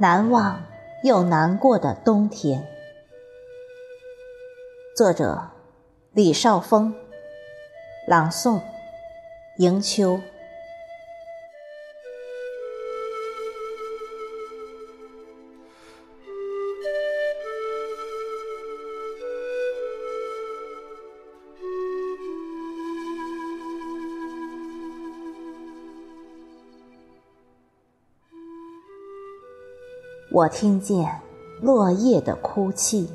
难忘又难过的冬天。作者：李少峰，朗诵：迎秋。我听见落叶的哭泣，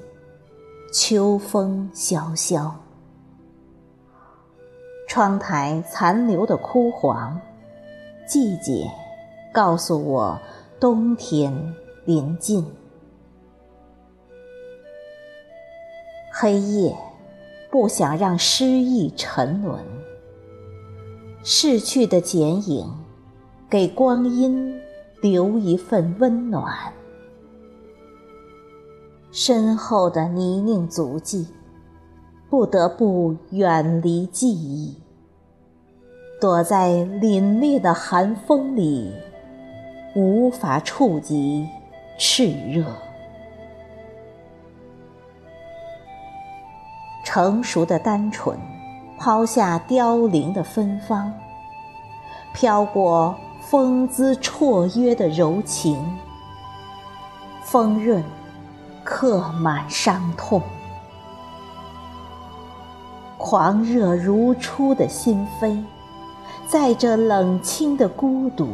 秋风萧萧，窗台残留的枯黄，季节告诉我冬天临近。黑夜不想让诗意沉沦，逝去的剪影给光阴留一份温暖。身后的泥泞足迹，不得不远离记忆，躲在凛冽的寒风里，无法触及炽热。成熟的单纯，抛下凋零的芬芳，飘过风姿绰约的柔情，丰润。刻满伤痛，狂热如初的心扉，在这冷清的孤独，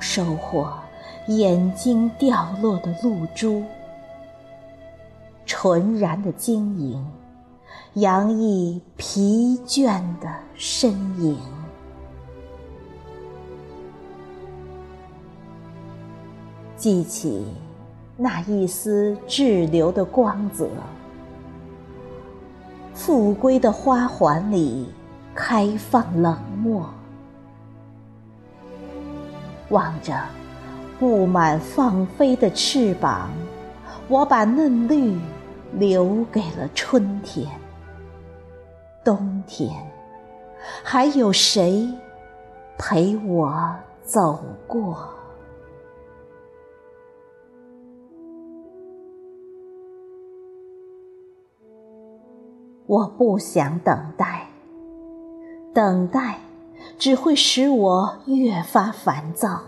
收获眼睛掉落的露珠，纯然的晶莹，洋溢疲倦的身影，记起。那一丝滞留的光泽，复归的花环里开放冷漠，望着布满放飞的翅膀，我把嫩绿留给了春天。冬天，还有谁陪我走过？我不想等待，等待只会使我越发烦躁，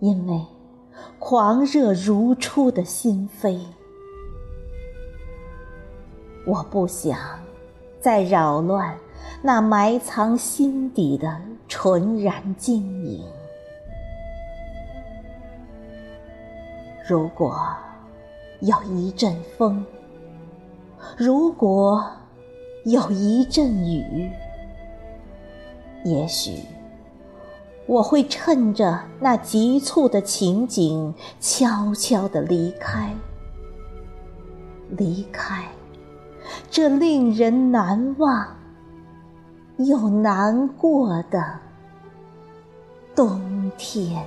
因为狂热如初的心扉。我不想再扰乱那埋藏心底的纯然晶莹。如果有一阵风。如果有一阵雨，也许我会趁着那急促的情景，悄悄地离开，离开这令人难忘又难过的冬天。